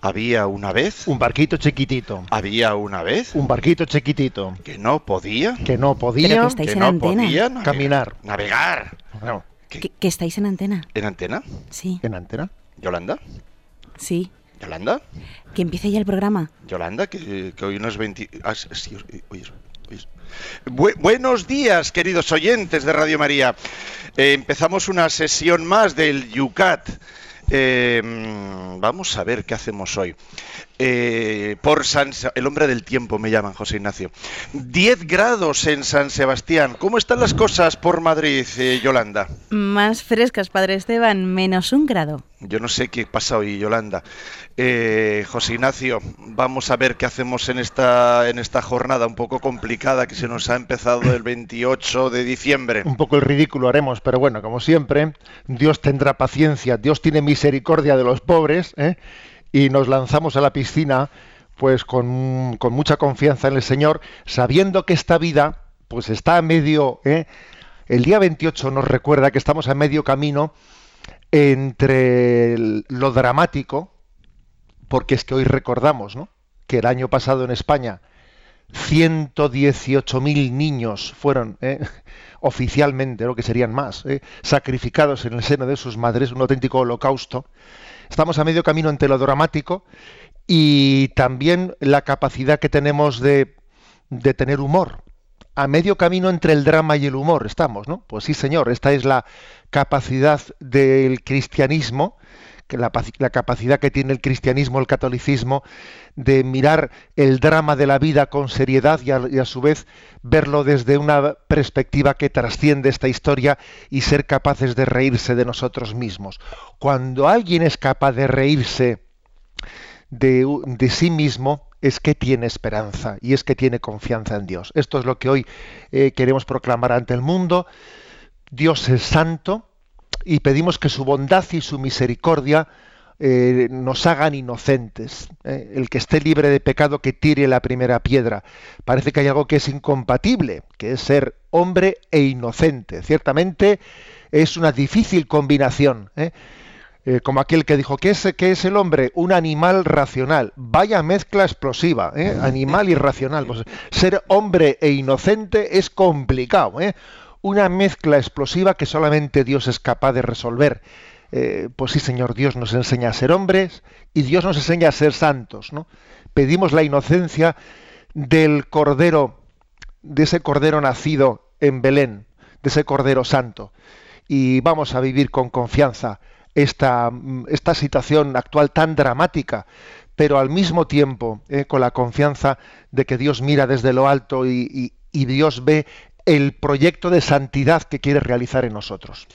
Había una vez, Un barquito chiquitito. había una vez Un barquito chiquitito. que no podía, Que no Pero podía que estáis que en no antena. podía navegar. caminar. Navegar. Bueno, Que, que estáis en antena. ¿En antena? Sí, en antena. ¿Yolanda? sí. ¿Yolanda? Que empiece ya el programa. Yolanda, que, que hoy no es 20... ah, sí, sí, hoy es- hoy es- Bu- buenos días, queridos oyentes de Radio María. Eh, empezamos una sesión más del Yucat. Eh, vamos a ver qué hacemos hoy. Eh, por San el hombre del tiempo me llaman José Ignacio. 10 grados en San Sebastián. ¿Cómo están las cosas por Madrid, eh, Yolanda? Más frescas, Padre Esteban, menos un grado. Yo no sé qué pasa hoy, Yolanda. Eh, José Ignacio, vamos a ver qué hacemos en esta, en esta jornada un poco complicada que se nos ha empezado el 28 de diciembre. Un poco el ridículo haremos, pero bueno, como siempre, Dios tendrá paciencia, Dios tiene misericordia de los pobres, ¿eh? y nos lanzamos a la piscina, pues con, con mucha confianza en el Señor, sabiendo que esta vida, pues está a medio, ¿eh? el día 28 nos recuerda que estamos a medio camino entre lo dramático, porque es que hoy recordamos, ¿no? Que el año pasado en España 118.000 niños fueron eh, oficialmente, lo que serían más, eh, sacrificados en el seno de sus madres, un auténtico holocausto. Estamos a medio camino entre lo dramático y también la capacidad que tenemos de, de tener humor. A medio camino entre el drama y el humor estamos, ¿no? Pues sí, señor, esta es la capacidad del cristianismo, que la, la capacidad que tiene el cristianismo, el catolicismo, de mirar el drama de la vida con seriedad y a, su vez verlo desde una perspectiva que trasciende esta historia y ser capaces de reírse de nosotros mismos. Cuando alguien es capaz de reírse de, de sí mismo, es que tiene esperanza y es que tiene confianza en Dios. Esto es lo que hoy eh, queremos proclamar ante el mundo. Dios es santo y pedimos que su bondad y su misericordia eh, nos hagan inocentes. Eh, el que esté libre de pecado que tire la primera piedra. Parece que hay algo que es incompatible, que es ser hombre e inocente. Ciertamente es una difícil combinación. ¿eh? Como aquel que dijo, ¿qué es, qué es el hombre? Un animal racional. Vaya mezcla explosiva, animal y racional. Pues, ser hombre e inocente es complicado. Una mezcla explosiva que solamente Dios es capaz de resolver. Eh, pues sí, Señor, Dios nos enseña a ser hombres y Dios nos enseña a ser santos. ¿no? Pedimos la inocencia del cordero, de ese cordero nacido en Belén, de ese cordero santo. Y vamos a vivir con confianza esta, mm, esta situación actual tan dramática, pero al mismo tiempo eh, con la confianza de que Dios mira desde lo alto y- y Dios ve el proyecto de santidad que quiere realizar en nosotros.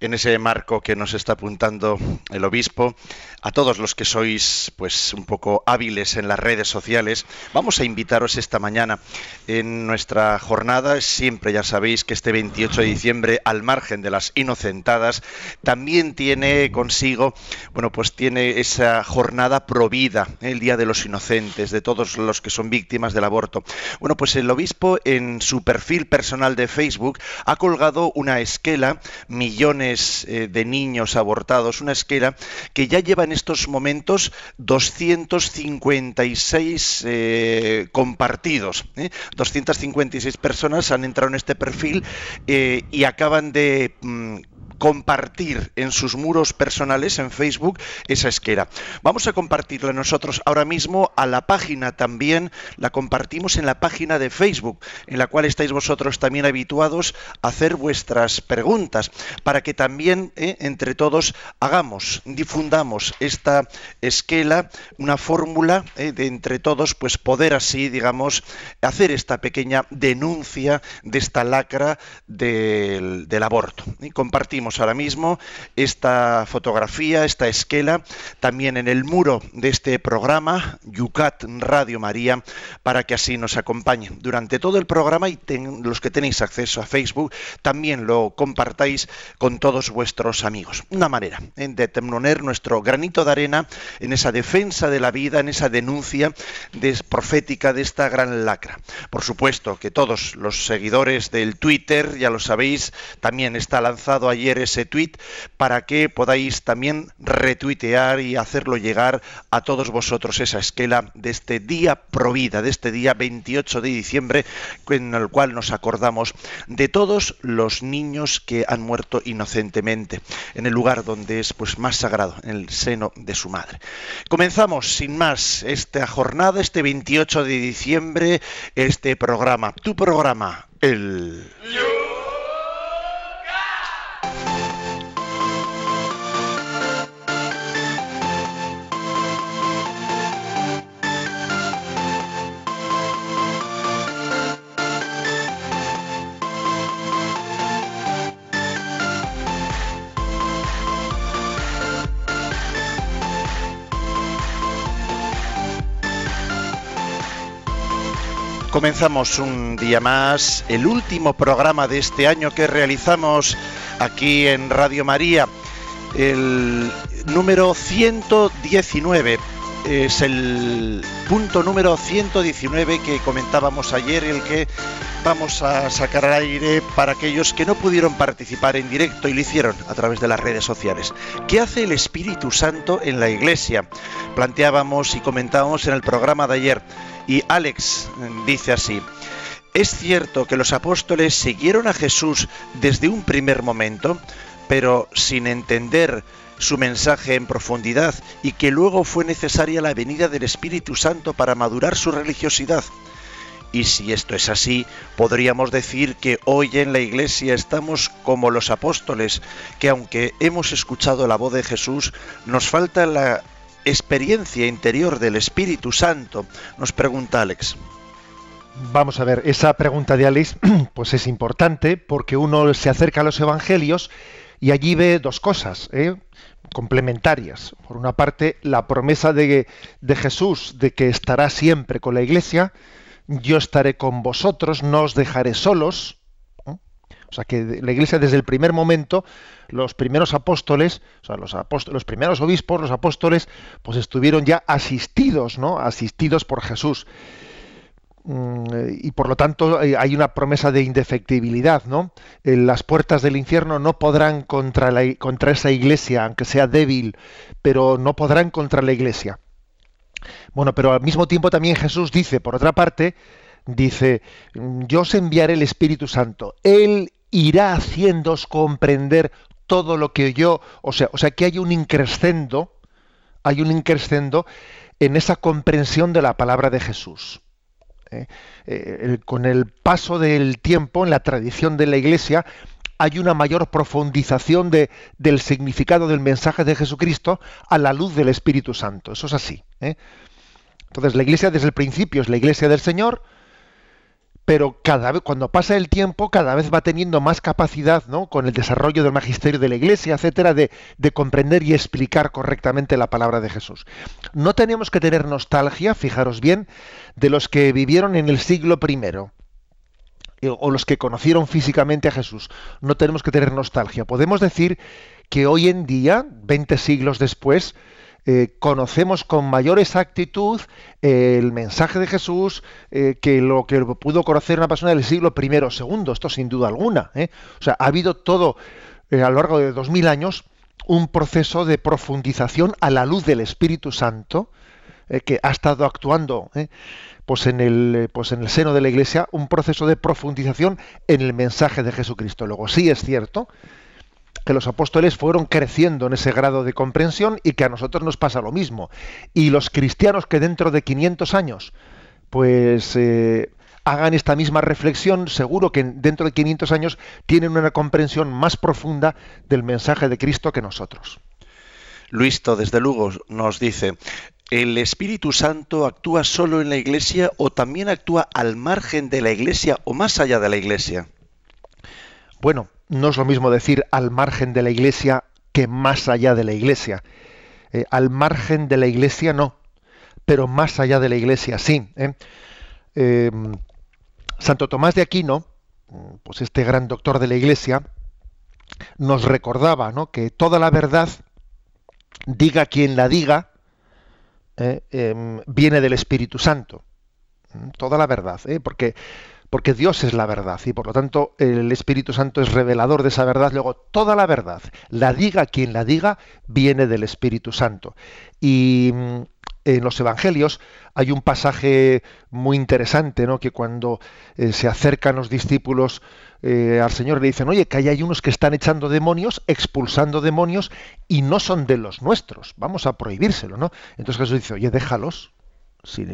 En ese marco que nos está apuntando el obispo, a todos los que sois pues un poco hábiles en las redes sociales, vamos a invitaros esta mañana en nuestra jornada, siempre ya sabéis que este 28 de diciembre al margen de las inocentadas también tiene consigo, bueno, pues tiene esa jornada provida, el Día de los Inocentes, de todos los que son víctimas del aborto. Bueno, pues el obispo en su perfil personal de Facebook ha colgado una esquela, millones eh, de niños abortados, una esquela que ya lleva en estos momentos 256 eh, compartidos. ¿eh? 256 personas han entrado en este perfil eh, y acaban de... mm, compartir en sus muros personales en Facebook esa esquera. Vamos a compartirla nosotros ahora mismo a la página también, la compartimos en la página de Facebook, en la cual estáis vosotros también habituados a hacer vuestras preguntas, para que también eh, entre todos hagamos, difundamos esta esquela, una fórmula eh, de entre todos, pues poder así, digamos, hacer esta pequeña denuncia de esta lacra del, del aborto. Y compartimos ahora mismo esta fotografía, esta esquela, también en el muro de este programa, Yucat Radio María, para que así nos acompañe durante todo el programa y los que tenéis acceso a Facebook, también lo compartáis con todos vuestros amigos. Una manera ¿eh? de poner nuestro granito de arena en esa defensa de la vida, en esa denuncia profética de esta gran lacra. Por supuesto que todos los seguidores del Twitter, ya lo sabéis, también está lanzado ayer ese tweet para que podáis también retuitear y hacerlo llegar a todos vosotros esa esquela de este día provida, de este día 28 de diciembre, en el cual nos acordamos de todos los niños que han muerto inocentemente, en el lugar donde es pues más sagrado, en el seno de su madre. Comenzamos sin más esta jornada, este 28 de diciembre, este programa, tu programa, el... Comenzamos un día más, el último programa de este año que realizamos aquí en Radio María, el número 119. Es el punto número 119 que comentábamos ayer, el que vamos a sacar al aire para aquellos que no pudieron participar en directo y lo hicieron a través de las redes sociales. ¿Qué hace el Espíritu Santo en la Iglesia? Planteábamos y comentábamos en el programa de ayer y Alex dice así, es cierto que los apóstoles siguieron a Jesús desde un primer momento, pero sin entender su mensaje en profundidad y que luego fue necesaria la venida del Espíritu Santo para madurar su religiosidad. Y si esto es así, podríamos decir que hoy en la Iglesia estamos como los apóstoles, que aunque hemos escuchado la voz de Jesús, nos falta la experiencia interior del Espíritu Santo? Nos pregunta Alex. Vamos a ver, esa pregunta de Alex pues es importante porque uno se acerca a los evangelios y allí ve dos cosas ¿eh? complementarias. Por una parte, la promesa de, de Jesús de que estará siempre con la iglesia, yo estaré con vosotros, no os dejaré solos. O sea que la iglesia desde el primer momento los primeros apóstoles, o sea, los, los primeros obispos, los apóstoles, pues estuvieron ya asistidos, ¿no? Asistidos por Jesús. Mm, y por lo tanto eh, hay una promesa de indefectibilidad, ¿no? Eh, las puertas del infierno no podrán contra, la, contra esa iglesia, aunque sea débil, pero no podrán contra la iglesia. Bueno, pero al mismo tiempo también Jesús dice, por otra parte, dice, yo os enviaré el Espíritu Santo. Él irá haciéndoos comprender todo lo que yo, o sea, o sea que hay un increscendo, hay un increscendo en esa comprensión de la palabra de Jesús. ¿eh? Eh, con el paso del tiempo, en la tradición de la Iglesia, hay una mayor profundización de, del significado del mensaje de Jesucristo a la luz del Espíritu Santo. Eso es así. ¿eh? Entonces, la Iglesia desde el principio es la Iglesia del Señor, pero cada vez, cuando pasa el tiempo, cada vez va teniendo más capacidad, ¿no? con el desarrollo del magisterio de la Iglesia, etcétera, de, comprender y explicar correctamente la palabra de Jesús. No tenemos que tener nostalgia, fijaros bien, de los que vivieron en el siglo I eh, o los que conocieron físicamente a Jesús. No tenemos que tener nostalgia. Podemos decir que hoy en día, 20 siglos después, eh, conocemos con mayor exactitud eh, el mensaje de Jesús eh, que lo que pudo conocer una persona del siglo I o segundo, esto sin duda alguna. O sea, ha habido todo a lo largo de dos mil años un proceso de profundización a la luz del Espíritu Santo que ha estado actuando pues en el pues en el seno de la Iglesia un proceso de profundización en el mensaje de Jesucristo. Luego sí es cierto que los apóstoles fueron creciendo en ese grado de comprensión y que a nosotros nos pasa lo mismo. Y los cristianos que dentro de 500 años, pues eh, hagan esta misma reflexión, seguro que dentro de 500 años tienen una comprensión más profunda del mensaje de Cristo que nosotros. Luisto, desde luego, nos dice, ¿el Espíritu Santo actúa solo en la Iglesia o también actúa al margen de la Iglesia o más allá de la Iglesia? Bueno, no es lo mismo decir al margen de la iglesia que más allá de la iglesia. Eh, al margen de la iglesia no, pero más allá de la iglesia sí. ¿eh? Em, Santo Tomás de Aquino, pues este gran doctor de la iglesia, nos recordaba ¿no? que toda la verdad, diga quien la diga, eh, em, viene del Espíritu Santo. Toda la verdad, porque porque Dios es la verdad y por lo tanto el Espíritu Santo es revelador de esa verdad. Luego, toda la verdad, la diga quien la diga, viene del Espíritu Santo. Y mm, en los Evangelios hay un pasaje muy interesante, ¿no? que cuando eh, se acercan los discípulos eh, al Señor le dicen, oye, que hay unos que están echando demonios, expulsando demonios, y no son de los nuestros, vamos a prohibírselo, ¿no? Entonces Jesús dice, oye, déjalos, si,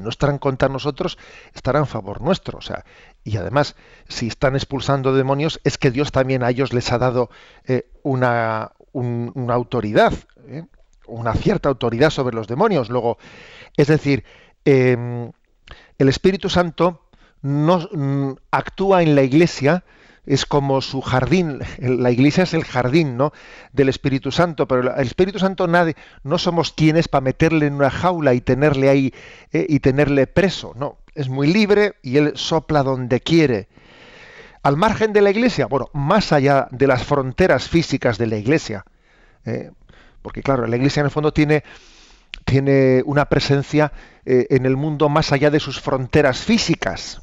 no estarán contra nosotros, estarán a favor nuestro. O sea, y además, si están expulsando demonios, es que Dios también a ellos les ha dado eh, una, una, autoridad, ¿eh? una cierta autoridad sobre los demonios. Luego, es decir, em, el Espíritu Santo no mm, actúa en la Iglesia es como su jardín, la iglesia es el jardín ¿no? del Espíritu Santo, pero el Espíritu Santo nadie, no somos quienes para meterle en una jaula y tenerle ahí eh, y tenerle preso, no, es muy libre y él sopla donde quiere. Al margen de la iglesia, bueno, más allá de las fronteras físicas de la iglesia, eh, porque claro, la iglesia en el fondo tiene, tiene una presencia eh, en el mundo más allá de sus fronteras físicas.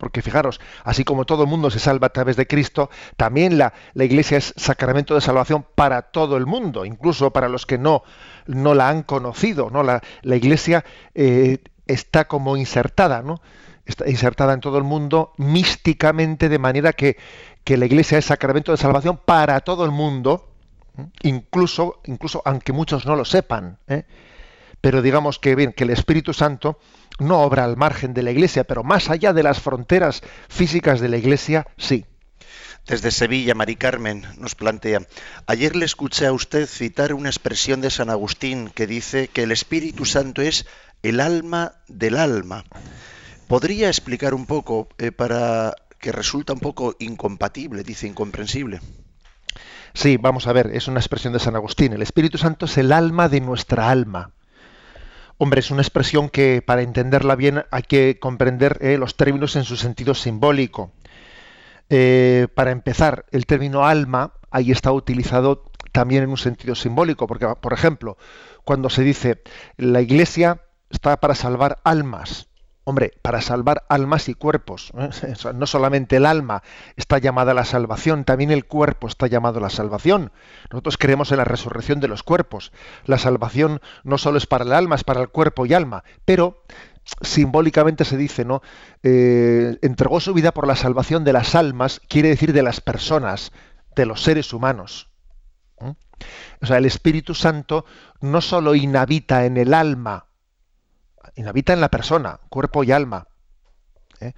Porque fijaros, así como todo el mundo se salva a través de Cristo, también la, la, Iglesia es sacramento de salvación para todo el mundo, incluso para los que no, no la han conocido. ¿no? La, la Iglesia eh, está como insertada, ¿no? está insertada en todo el mundo místicamente, de manera que, que la Iglesia es sacramento de salvación para todo el mundo, incluso, incluso aunque muchos no lo sepan. ¿eh? Pero digamos que, bien, que el Espíritu Santo no obra al margen de la Iglesia, pero más allá de las fronteras físicas de la Iglesia, sí. Desde Sevilla, Mari Carmen nos plantea, ayer le escuché a usted citar una expresión de San Agustín que dice que el Espíritu Santo es el alma del alma. ¿Podría explicar un poco eh, para que resulta un poco incompatible, dice incomprensible? Sí, vamos a ver, es una expresión de San Agustín. El Espíritu Santo es el alma de nuestra alma. Hombre, es una expresión que para entenderla bien hay que comprender eh, los términos en su sentido simbólico. Eh, para empezar, el término alma ahí está utilizado también en un sentido simbólico, porque, por ejemplo, cuando se dice la iglesia está para salvar almas, Hombre, para salvar almas y cuerpos. ¿eh? No solamente el alma está llamada a la salvación, también el cuerpo está llamado a la salvación. Nosotros creemos en la resurrección de los cuerpos. La salvación no solo es para el alma, es para el cuerpo y alma. Pero simbólicamente se dice, ¿no? Eh, entregó su vida por la salvación de las almas, quiere decir de las personas, de los seres humanos. O sea, el Espíritu Santo no solo inhabita en el alma, inhabita en la persona, cuerpo y alma. ¿eh?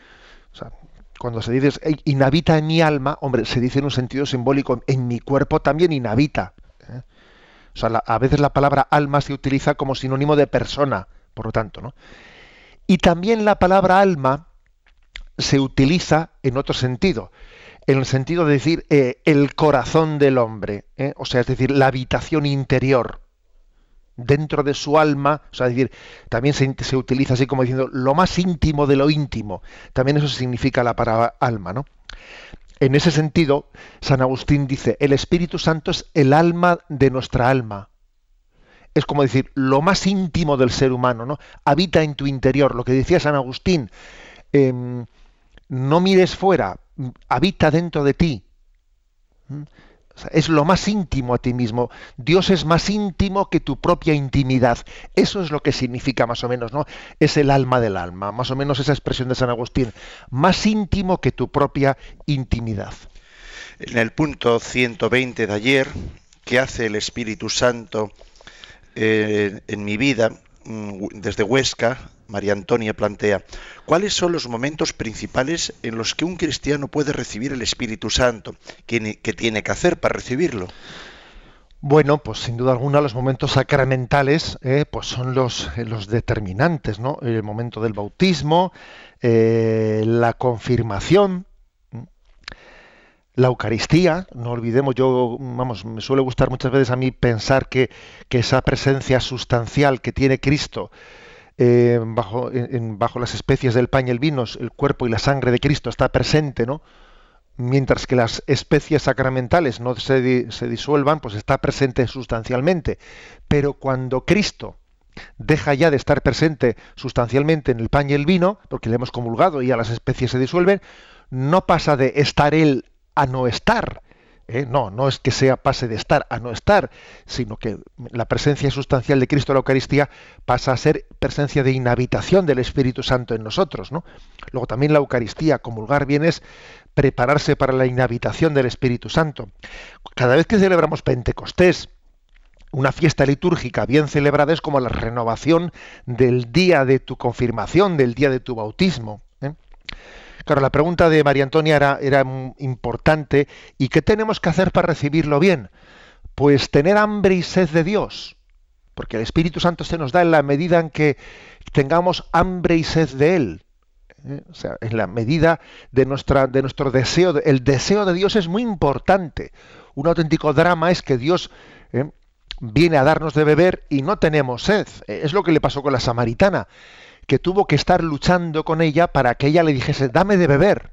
cuando se dice inhabita en mi alma, hombre, se dice en un sentido simbólico, en mi cuerpo también inhabita. ¿eh? O sea, a veces la palabra alma se utiliza como sinónimo de persona, por lo tanto, ¿no? Y también la palabra alma se utiliza en otro sentido, en el sentido de decir eh, el corazón del hombre, o sea, es decir, la habitación interior dentro de su alma, o sea, decir, también se, utiliza así como diciendo lo más íntimo de lo íntimo. También eso significa la palabra alma, ¿no? En ese sentido, San Agustín dice, el Espíritu Santo es el alma de nuestra alma. Es como decir, lo más íntimo del ser humano, ¿no? Habita en tu interior. Lo que decía San Agustín, em, no mires fuera, habita dentro de ti. ¿Mm? Es lo más íntimo a ti mismo. Dios es más íntimo que tu propia intimidad. Eso es lo que significa más o menos, ¿no? Es el alma del alma, más o menos esa expresión de San Agustín. Más íntimo que tu propia intimidad. En el punto 120 de ayer, ¿qué hace el Espíritu Santo eh, en mi vida? Mm, desde Huesca, María Antonia plantea, ¿cuáles son los momentos principales en los que un cristiano puede recibir el Espíritu Santo? ¿Qué, tiene que hacer para recibirlo? Bueno, pues sin duda alguna los momentos sacramentales eh, pues son los, eh, los, determinantes, ¿no? El momento del bautismo, eh, la confirmación, la Eucaristía, no olvidemos, yo, vamos, me suele gustar muchas veces a mí pensar que, esa presencia sustancial que tiene Cristo bajo, las especies del pan y el vino, el cuerpo y la sangre de Cristo está presente, ¿no? Mientras que las especies sacramentales no se, se disuelvan, pues está presente sustancialmente. Pero cuando Cristo deja ya de estar presente sustancialmente en el pan y el vino, porque le hemos comulgado y a las especies se disuelven, no pasa de estar él a no estar. ¿Eh? No, no es que sea pase de estar a no estar, sino que la presencia sustancial de Cristo en la Eucaristía pasa a ser presencia de inhabitación del Espíritu Santo en nosotros. ¿no? Luego también la Eucaristía, comulgar bien es prepararse para la inhabitación del Espíritu Santo. Cada vez que celebramos Pentecostés, una fiesta litúrgica bien celebrada es como la renovación del día de tu confirmación, del día de tu bautismo. Claro, la pregunta de María Antonia era, era importante. ¿Y qué tenemos que hacer para recibirlo bien? Pues tener hambre y sed de Dios. Porque el Espíritu Santo se nos da en la medida en que tengamos hambre y sed de Él. ¿eh? O sea, en la medida de, nuestra, de nuestro deseo. el deseo de Dios es muy importante. Un auténtico drama es que Dios ¿eh? viene a darnos de beber y no tenemos sed. Es lo que le pasó con la samaritana que tuvo que estar luchando con ella para que ella le dijese, dame de beber.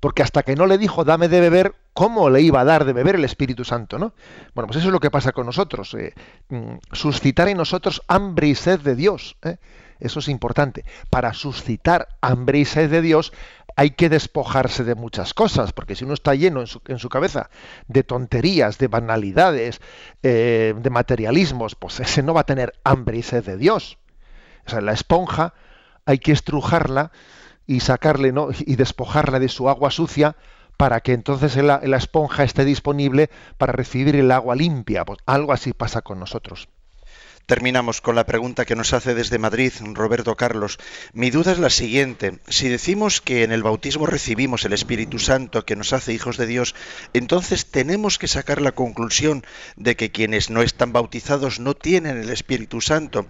Porque hasta que no le dijo, dame de beber, ¿cómo le iba a dar de beber el Espíritu Santo? ¿no? Bueno, pues eso es lo que pasa con nosotros. Eh, mm, suscitar en nosotros hambre y sed de Dios. ¿eh? Eso es importante. Para suscitar hambre y sed de Dios hay que despojarse de muchas cosas, porque si uno está lleno en su, en su cabeza de tonterías, de banalidades, eh, de materialismos, pues ese no va a tener hambre y sed de Dios. O sea, la esponja hay que estrujarla y sacarle ¿no? y despojarla de su agua sucia para que entonces la, la esponja esté disponible para recibir el agua limpia. Pues algo así pasa con nosotros. Terminamos con la pregunta que nos hace desde Madrid Roberto Carlos. Mi duda es la siguiente. Si decimos que en el bautismo recibimos el Espíritu Santo que nos hace hijos de Dios, entonces tenemos que sacar la conclusión de que quienes no están bautizados no tienen el Espíritu Santo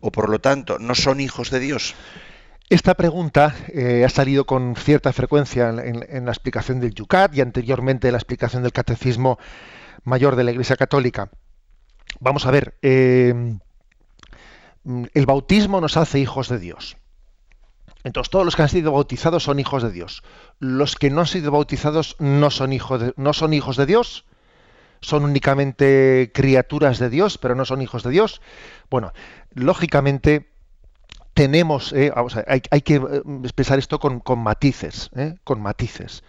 o por lo tanto no son hijos de Dios? Esta pregunta eh, ha salido con cierta frecuencia en, la explicación del Yucat y anteriormente en la explicación del Catecismo Mayor de la Iglesia Católica. Vamos a ver, eh, el bautismo nos hace hijos de Dios. Entonces todos los que han sido bautizados son hijos de Dios. Los que no han sido bautizados no son, no son hijos de Dios son únicamente criaturas de Dios, pero no son hijos de Dios. Bueno, lógicamente tenemos, eh, hay, que eh, expresar esto con, matices, eh, con matices.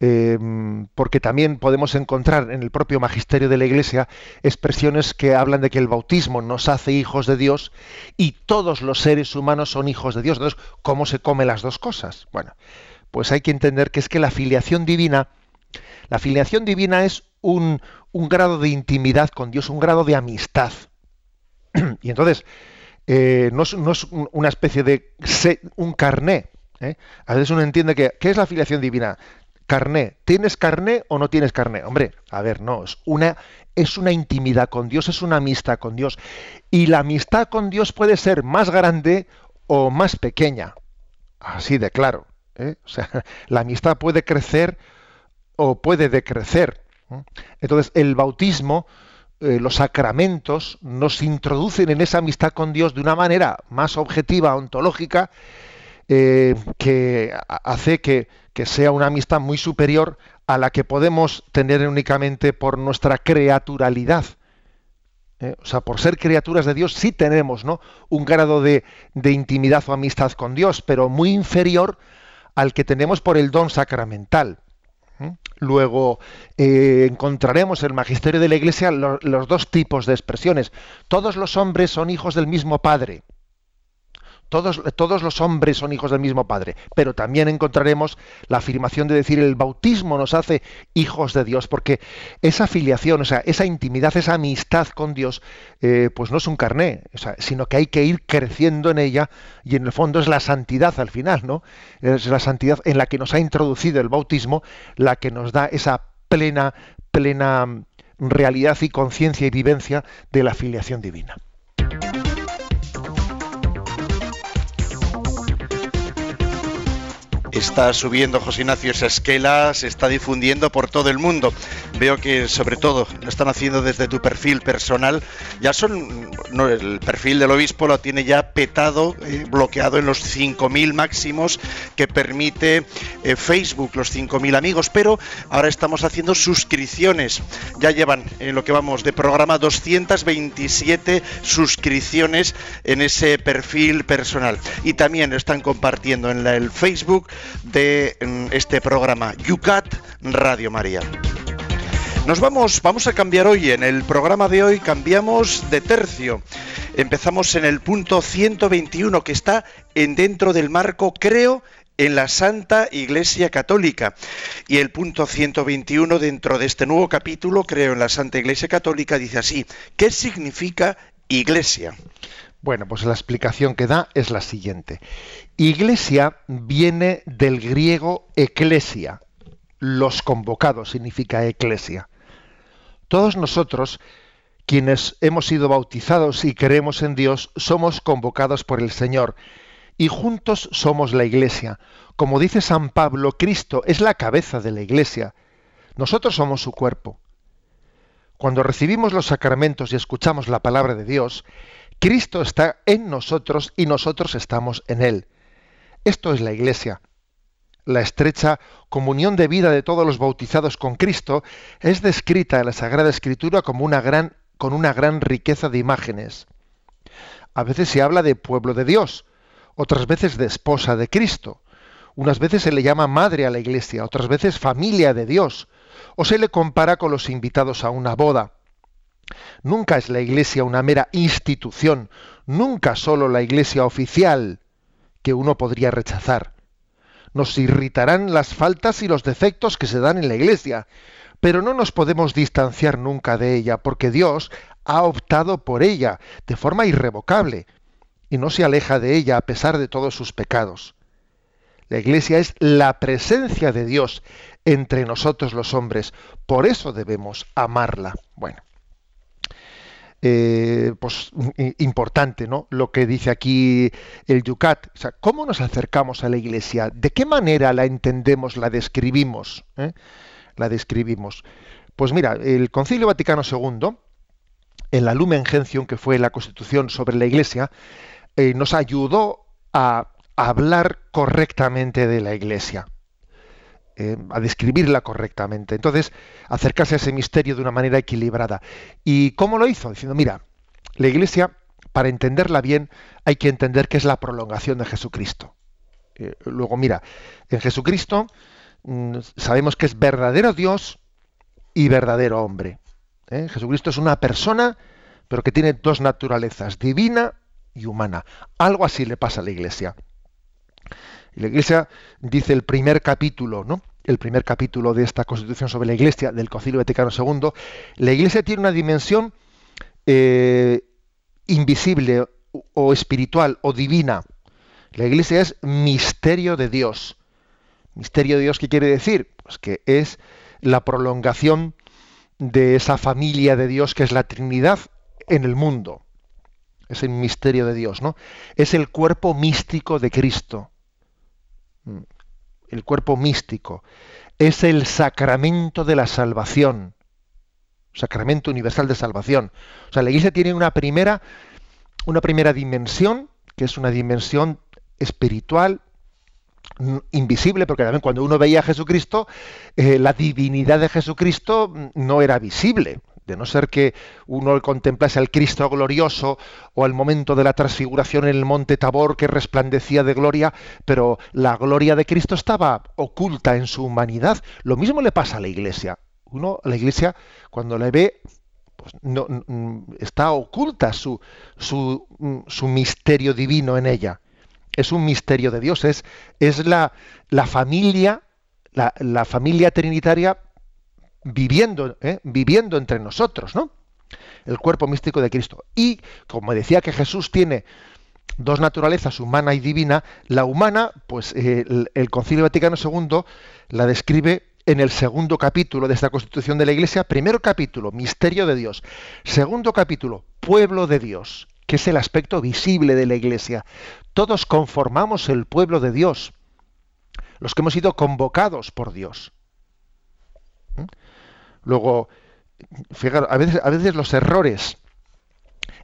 Em, porque también podemos encontrar en el propio magisterio de la Iglesia expresiones que hablan de que el bautismo nos hace hijos de Dios y todos los seres humanos son hijos de Dios. Entonces, ¿cómo se come las dos cosas? Bueno, pues hay que entender que es que la filiación divina, la filiación divina es un, grado de intimidad con Dios, un grado de amistad. y entonces, eh, no, es, una especie de un carné. ¿eh? A veces uno entiende que, ¿qué es la filiación divina? Carné. ¿Tienes carné o no tienes carné? Hombre, a ver, no, es una, es una intimidad con Dios, es una amistad con Dios. Y la amistad con Dios puede ser más grande o más pequeña. Así de claro. ¿eh? O sea, la amistad puede crecer o puede decrecer. Entonces, el bautismo, eh, los sacramentos, nos introducen en esa amistad con Dios de una manera más objetiva, ontológica, eh, que hace que, sea una amistad muy superior a la que podemos tener únicamente por nuestra creaturalidad. ¿eh? O sea, por ser criaturas de Dios sí tenemos ¿no? un grado de, de intimidad o amistad con Dios, pero muy inferior al que tenemos por el don sacramental. Luego eh, encontraremos en el magisterio de la Iglesia los dos tipos de expresiones. Todos los hombres son hijos del mismo Padre. Todos, los hombres son hijos del mismo Padre, pero también encontraremos la afirmación de decir el bautismo nos hace hijos de Dios, porque esa filiación, o sea, esa intimidad, esa amistad con Dios, eh, pues no es un carné, sino que hay que ir creciendo en ella y en el fondo es la santidad al final, ¿no? Es la santidad en la que nos ha introducido el bautismo, la que nos da esa plena, plena realidad y conciencia y vivencia de la filiación divina. Está subiendo José Ignacio esa esquela, se está difundiendo por todo el mundo. Veo que sobre todo lo están haciendo desde tu perfil personal. Ya son, no, el perfil del obispo lo tiene ya petado, eh, bloqueado en los 5.000 máximos que permite eh, Facebook, los 5.000 amigos, pero ahora estamos haciendo suscripciones. Ya llevan en lo que vamos de programa 227 suscripciones en ese perfil personal. Y también están compartiendo en el Facebook de mm, este programa, Yucat Radio María. Nos vamos, vamos a cambiar hoy. En el programa de hoy cambiamos de tercio. Empezamos en el punto 121 que está en dentro del marco, creo, en la Santa Iglesia Católica. Y el punto 121 dentro de este nuevo capítulo, creo en la Santa Iglesia Católica, dice así, ¿qué significa iglesia? Bueno, pues la explicación que da es la siguiente. Iglesia viene del griego eclesia. Los convocados significa eclesia. Todos nosotros, quienes hemos sido bautizados y creemos en Dios, somos convocados por el Señor y juntos somos la iglesia. Como dice San Pablo, Cristo es la cabeza de la iglesia. Nosotros somos su cuerpo. Cuando recibimos los sacramentos y escuchamos la palabra de Dios, Cristo está en nosotros y nosotros estamos en Él. Esto es la Iglesia. La estrecha comunión de vida de todos los bautizados con Cristo es descrita en la Sagrada Escritura como una gran, con una gran riqueza de imágenes. A veces se habla de pueblo de Dios, otras veces de esposa de Cristo. Unas veces se le llama madre a la Iglesia, otras veces familia de Dios, o se le compara con los invitados a una boda. Nunca es la Iglesia una mera institución, nunca solo la Iglesia oficial que uno podría rechazar. Nos irritarán las faltas y los defectos que se dan en la Iglesia, pero no nos podemos distanciar nunca de ella, porque Dios ha optado por ella de forma irrevocable y no se aleja de ella a pesar de todos sus pecados. La Iglesia es la presencia de Dios entre nosotros los hombres, por eso debemos amarla. Bueno, eh, pues importante, ¿no? Lo que dice aquí el Yucat. O sea, ¿cómo nos acercamos a la Iglesia? ¿De qué manera la entendemos, la describimos? ¿Eh? La describimos. Pues mira, el Concilio Vaticano II, en la Lumen Gentium, que fue la Constitución sobre la Iglesia, eh, nos ayudó a hablar correctamente de la Iglesia. Eh, a describirla correctamente. Entonces, acercarse a ese misterio de una manera equilibrada. ¿Y cómo lo hizo? Diciendo, mira, la Iglesia, para entenderla bien, hay que entender que es la prolongación de Jesucristo. Eh, luego, mira, en Jesucristo mm, sabemos que es verdadero Dios y verdadero hombre. ¿eh? Jesucristo es una persona, pero que tiene dos naturalezas, divina y humana. Algo así le pasa a la Iglesia. Y la Iglesia dice el primer capítulo, ¿no? El primer capítulo de esta Constitución sobre la Iglesia del Concilio Vaticano II, la Iglesia tiene una dimensión eh, invisible o espiritual o divina. La Iglesia es misterio de Dios. Misterio de Dios, ¿qué quiere decir? Pues que es la prolongación de esa familia de Dios que es la Trinidad en el mundo. Es el misterio de Dios, ¿no? Es el cuerpo místico de Cristo el cuerpo místico, es el sacramento de la salvación, sacramento universal de salvación. O sea, la Iglesia tiene una primera, una primera dimensión, que es una dimensión espiritual, invisible, porque también cuando uno veía a Jesucristo, eh, la divinidad de Jesucristo no era visible de no ser que uno contemplase al Cristo glorioso o al momento de la transfiguración en el monte Tabor que resplandecía de gloria, pero la gloria de Cristo estaba oculta en su humanidad. Lo mismo le pasa a la Iglesia. Uno, la Iglesia, cuando la ve, pues no, está oculta su, su, su, misterio divino en ella. Es un misterio de Dios, es, es la, la familia, la, la familia trinitaria viviendo, ¿eh? viviendo entre nosotros, ¿no? El cuerpo místico de Cristo. Y como decía que Jesús tiene dos naturalezas, humana y divina, la humana, pues eh, el, Concilio Vaticano II la describe en el segundo capítulo de esta Constitución de la Iglesia. Primero capítulo, misterio de Dios. Segundo capítulo, pueblo de Dios, que es el aspecto visible de la Iglesia. Todos conformamos el pueblo de Dios. los que hemos sido convocados por Dios. ¿Mm? Luego, fijaros, a veces, los errores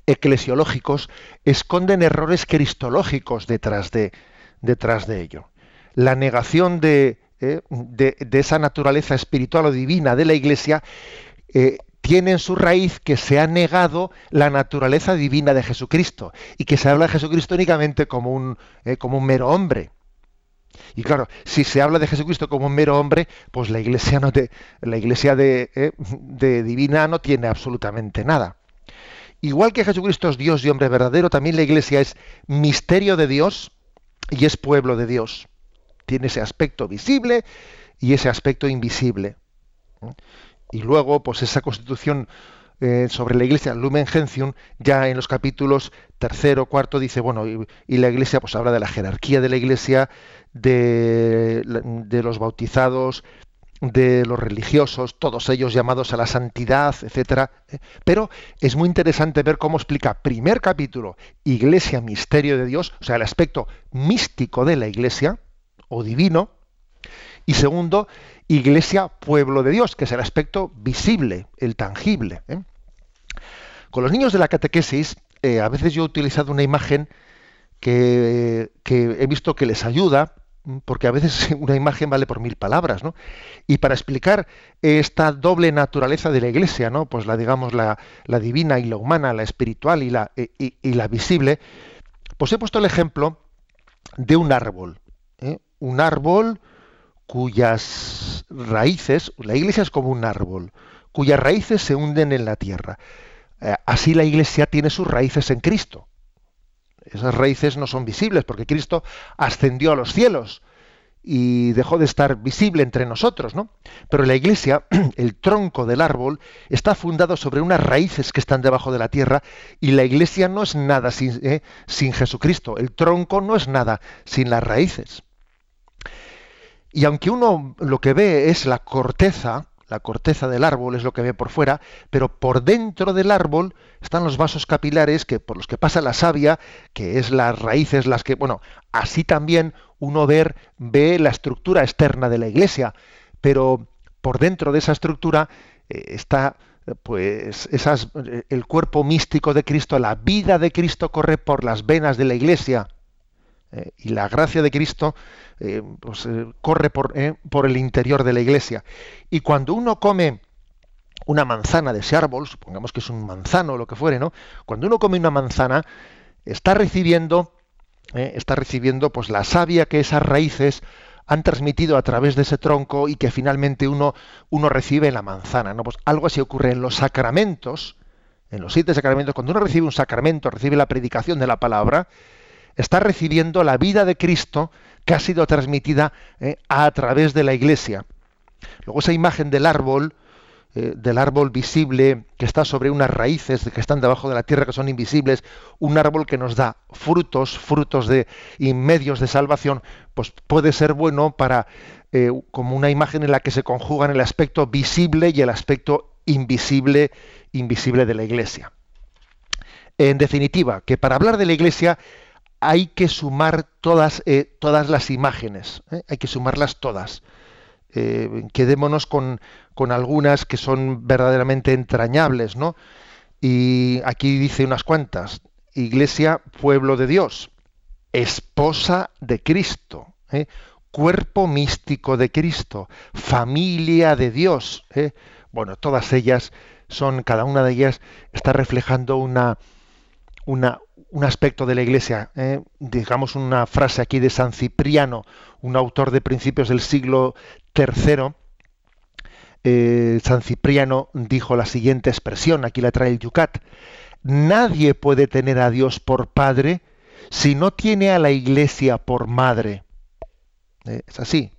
eclesiológicos esconden errores cristológicos detrás de, detrás de ello. La negación de, eh, de, esa naturaleza espiritual o divina de la Iglesia eh, tiene en su raíz que se ha negado la naturaleza divina de Jesucristo y que se habla de Jesucristo únicamente como un, eh, como un mero hombre. Y claro, si se habla de Jesucristo como un mero hombre, pues la iglesia no te, la iglesia de, de divina no tiene absolutamente nada. Igual que Jesucristo es Dios y hombre verdadero, también la Iglesia es misterio de Dios y es pueblo de Dios. Tiene ese aspecto visible y ese aspecto invisible. Y luego, pues esa constitución eh, sobre la Iglesia, Lumen Gentium, ya en los capítulos tercero, cuarto, dice, bueno, y, la Iglesia, pues habla de la jerarquía de la Iglesia, de, de los bautizados, de los religiosos, todos ellos llamados a la santidad, etcétera. ¿eh? Pero es muy interesante ver cómo explica primer capítulo Iglesia, misterio de Dios, o sea, el aspecto místico de la Iglesia o divino, y segundo, Iglesia, pueblo de Dios, que es el aspecto visible, el tangible. ¿eh? Con los niños de la catequesis, eh, a veces yo he utilizado una imagen que, que he visto que les ayuda porque a veces una imagen vale por mil palabras, ¿no? Y para explicar esta doble naturaleza de la Iglesia, ¿no? Pues la digamos la, divina y la humana, la espiritual y la, y, la visible, pues he puesto el ejemplo de un árbol, ¿eh? un árbol cuyas raíces, la Iglesia es como un árbol, cuyas raíces se hunden en la tierra. Eh, así la Iglesia tiene sus raíces en Cristo. Esas raíces no son visibles porque Cristo ascendió a los cielos y dejó de estar visible entre nosotros, ¿no? Pero la iglesia, el tronco del árbol, está fundado sobre unas raíces que están debajo de la tierra y la iglesia no es nada sin, ¿eh? sin Jesucristo. El tronco no es nada sin las raíces. Y aunque uno lo que ve es la corteza, la corteza del árbol es lo que ve por fuera, pero por dentro del árbol están los vasos capilares que por los que pasa la savia, que es las raíces las que, bueno, así también uno ver ve la estructura externa de la iglesia, pero por dentro de esa estructura eh, está pues esas, eh, el cuerpo místico de Cristo, la vida de Cristo corre por las venas de la iglesia. Eh, y la gracia de Cristo eh, pues, eh, corre por, el interior de la iglesia. Y cuando uno come una manzana de ese árbol, supongamos que es un manzano o lo que fuere, ¿no? Cuando uno come una manzana, está recibiendo, está recibiendo pues la savia que esas raíces han transmitido a través de ese tronco y que finalmente uno, uno recibe en la manzana. ¿no? Pues algo así ocurre en los sacramentos, en los siete sacramentos, cuando uno recibe un sacramento, recibe la predicación de la palabra, está recibiendo la vida de Cristo que ha sido transmitida eh, a través de la iglesia. Luego esa imagen del árbol, eh, del árbol visible que está sobre unas raíces que están debajo de la tierra que son invisibles, un árbol que nos da frutos, frutos de y medios de salvación, pues puede ser bueno para eh, como una imagen en la que se conjugan el aspecto visible y el aspecto invisible, invisible de la iglesia. En definitiva, que para hablar de la iglesia hay que sumar todas, eh, todas las imágenes, ¿eh? hay que sumarlas todas. Eh, quedémonos con, con, algunas que son verdaderamente entrañables, ¿no? Y aquí dice unas cuantas. Iglesia, pueblo de Dios, esposa de Cristo, cuerpo místico de Cristo, familia de Dios. Bueno, todas ellas son, cada una de ellas está reflejando una, una, un aspecto de la Iglesia, ¿eh? digamos una frase aquí de San Cipriano, un autor de principios del siglo III, eh, San Cipriano dijo la siguiente expresión, aquí la trae el Yucat, nadie puede tener a Dios por padre si no tiene a la Iglesia por madre. ¿Eh? Es así,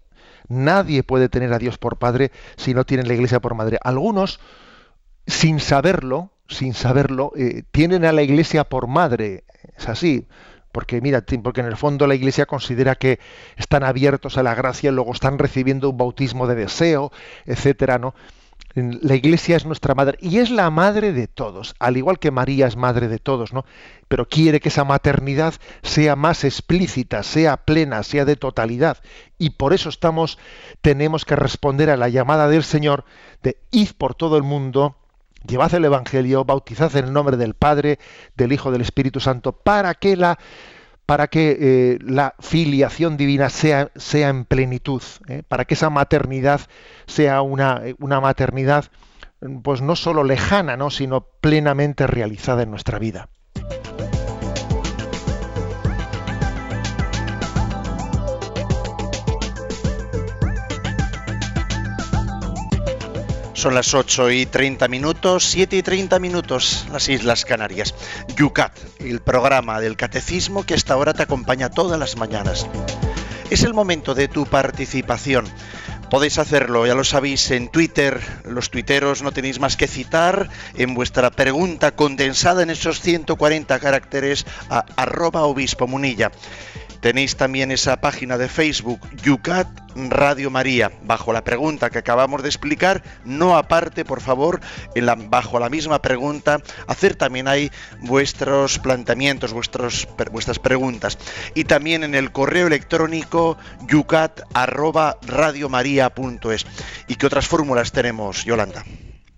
nadie puede tener a Dios por padre si no tiene la Iglesia por madre. Algunos, sin saberlo, sin saberlo, eh, tienen a la iglesia por madre. Es así. Porque mira, porque en el fondo la Iglesia considera que están abiertos a la gracia, luego están recibiendo un bautismo de deseo, etcétera, ¿no? La iglesia es nuestra madre y es la madre de todos, al igual que María es madre de todos, ¿no? Pero quiere que esa maternidad sea más explícita, sea plena, sea de totalidad. Y por eso estamos, tenemos que responder a la llamada del Señor de id por todo el mundo, llevad el Evangelio, bautizad en el nombre del Padre, del Hijo, del Espíritu Santo, para que la para que eh, la filiación divina sea, sea en plenitud, ¿eh? para que esa maternidad sea una, una, maternidad pues no solo lejana, ¿no? sino plenamente realizada en nuestra vida. Son las 8 y 30 minutos, 7 y 30 minutos, las Islas Canarias. Yucat, el programa del catecismo que hasta ahora te acompaña todas las mañanas. Es el momento de tu participación. Podéis hacerlo, ya lo sabéis, en Twitter. Los tuiteros no tenéis más que citar en vuestra pregunta condensada en esos 140 caracteres a arroba obispo munilla. Tenéis también esa página de Facebook, Yucat Radio María, bajo la pregunta que acabamos de explicar, no aparte, por favor, bajo la misma pregunta, hacer también ahí vuestros planteamientos, vuestros, vuestras preguntas. Y también en el correo electrónico yucat@radiomaria.es. ¿Y qué otras fórmulas tenemos, Yolanda?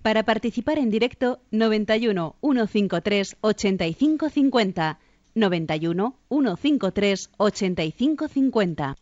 Para participar en directo, 91 153 8550 91 153 8550.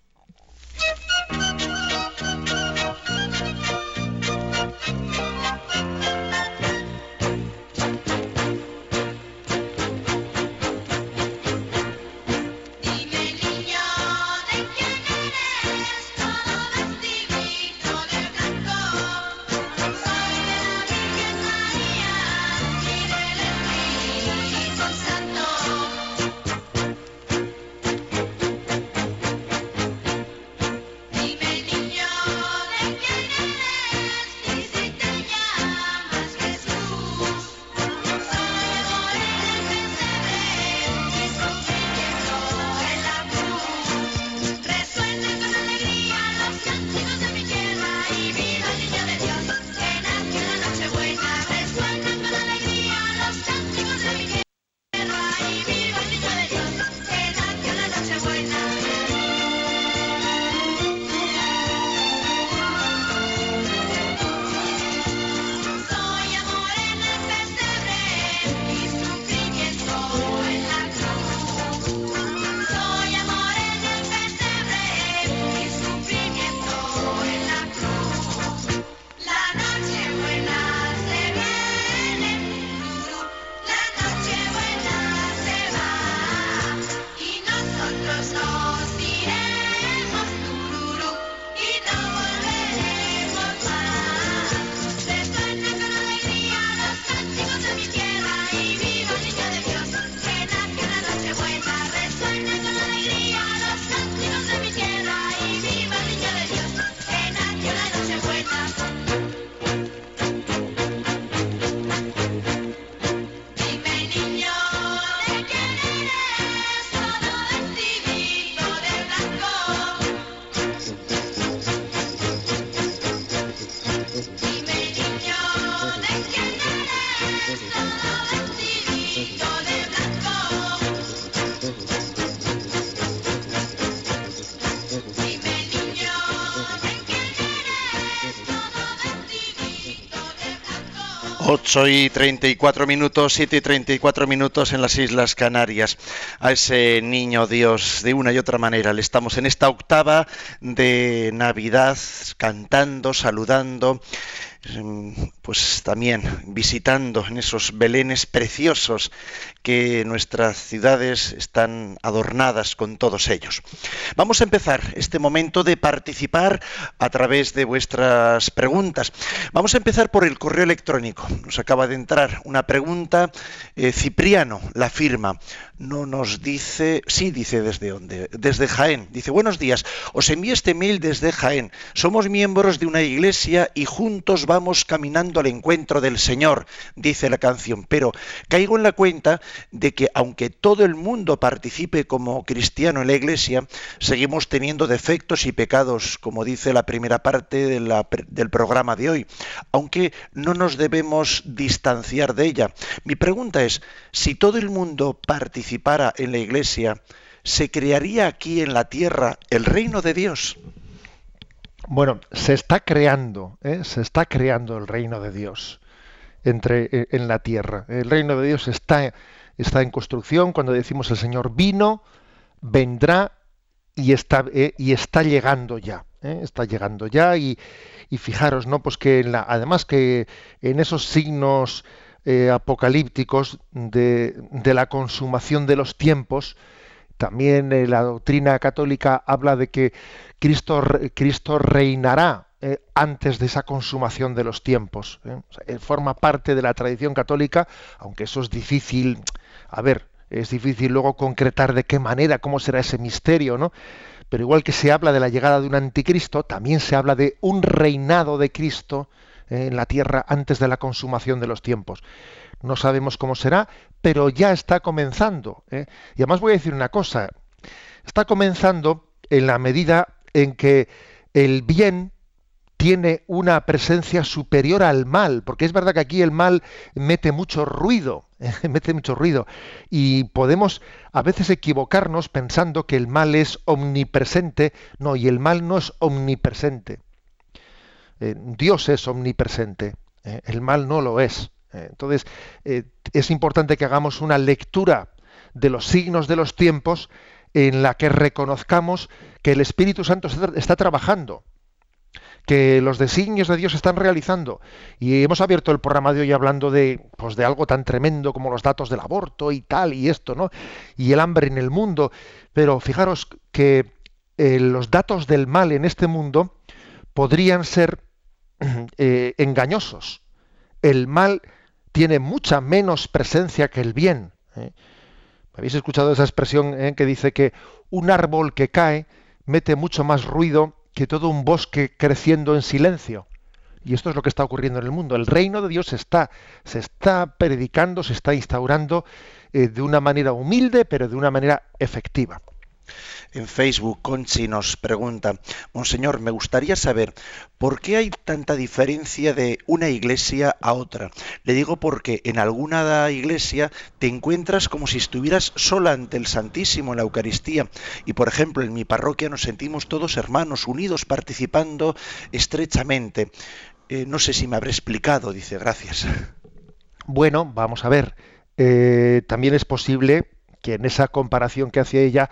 Soy 34 minutos, 7 y 34 minutos en las Islas Canarias. A ese niño Dios, de una y otra manera, le estamos en esta octava de Navidad cantando, saludando, em, pues también visitando en esos belenes preciosos que nuestras ciudades están adornadas con todos ellos. Vamos a empezar este momento de participar a través de vuestras preguntas. Vamos a empezar por el correo electrónico. Nos acaba de entrar una pregunta. Eh, Cipriano la firma. No nos dice, sí dice desde dónde, desde Jaén. Dice, buenos días, os envío este mail desde Jaén. Somos miembros de una iglesia y juntos vamos caminando al encuentro del Señor, dice la canción, pero caigo en la cuenta de que aunque todo el mundo participe como cristiano en la Iglesia, seguimos teniendo defectos y pecados, como dice la primera parte del programa de hoy, aunque no nos debemos distanciar de ella. Mi pregunta es, si todo el mundo participara en la Iglesia, ¿se crearía aquí en la tierra el reino de Dios? Bueno, se está creando, ¿eh? se está creando el reino de Dios entre, eh, en la tierra. El reino de Dios está, está en construcción. Cuando decimos el Señor vino, vendrá y está, eh, y está llegando ya. Está llegando ya y, y, fijaros, ¿no? Pues que la, además que en esos signos apocalípticos de, de la consumación de los tiempos, también eh, la doctrina católica habla de que Cristo, reinará eh, antes de esa consumación de los tiempos. ¿eh? forma parte de la tradición católica, aunque eso es difícil, a ver, es difícil luego concretar de qué manera, cómo será ese misterio, ¿no? Pero igual que se habla de la llegada de un anticristo, también se habla de un reinado de Cristo en la tierra antes de la consumación de los tiempos no sabemos cómo será, pero ya está comenzando. ¿eh? Y además voy a decir una cosa, está comenzando en la medida en que el bien tiene una presencia superior al mal, porque es verdad que aquí el mal mete mucho ruido, mete mucho ruido, y podemos a veces equivocarnos pensando que el mal es omnipresente, no, y el mal no es omnipresente. Eh, Dios es omnipresente, ¿eh? el mal no lo es. Eh, entonces, eh, es importante que hagamos una lectura de los signos de los tiempos en la que reconozcamos que el Espíritu Santo está trabajando, que los designios de Dios se están realizando. Y hemos abierto el programa de hoy hablando de, pues, de algo tan tremendo como los datos del aborto y tal, y esto, ¿no? Y el hambre en el mundo. Pero fijaros que eh, los datos del mal en este mundo podrían ser engañosos. El mal tiene mucha menos presencia que el bien. ¿eh? ¿Habéis escuchado esa expresión eh, que dice que un árbol que cae mete mucho más ruido que todo un bosque creciendo en silencio? Y esto es lo que está ocurriendo en el mundo. El reino de Dios está, se está predicando, se está instaurando eh, de una manera humilde, pero de una manera efectiva. En Facebook, Conchi nos pregunta, Monseñor, me gustaría saber por qué hay tanta diferencia de una iglesia a otra. Le digo porque en alguna iglesia te encuentras como si estuvieras sola ante el Santísimo en la Eucaristía. Y por ejemplo, en mi parroquia nos sentimos todos hermanos, unidos, participando estrechamente. Eh, no sé si me habré explicado, dice, gracias. Bueno, vamos a ver. Eh, también es posible que en esa comparación que hacía ella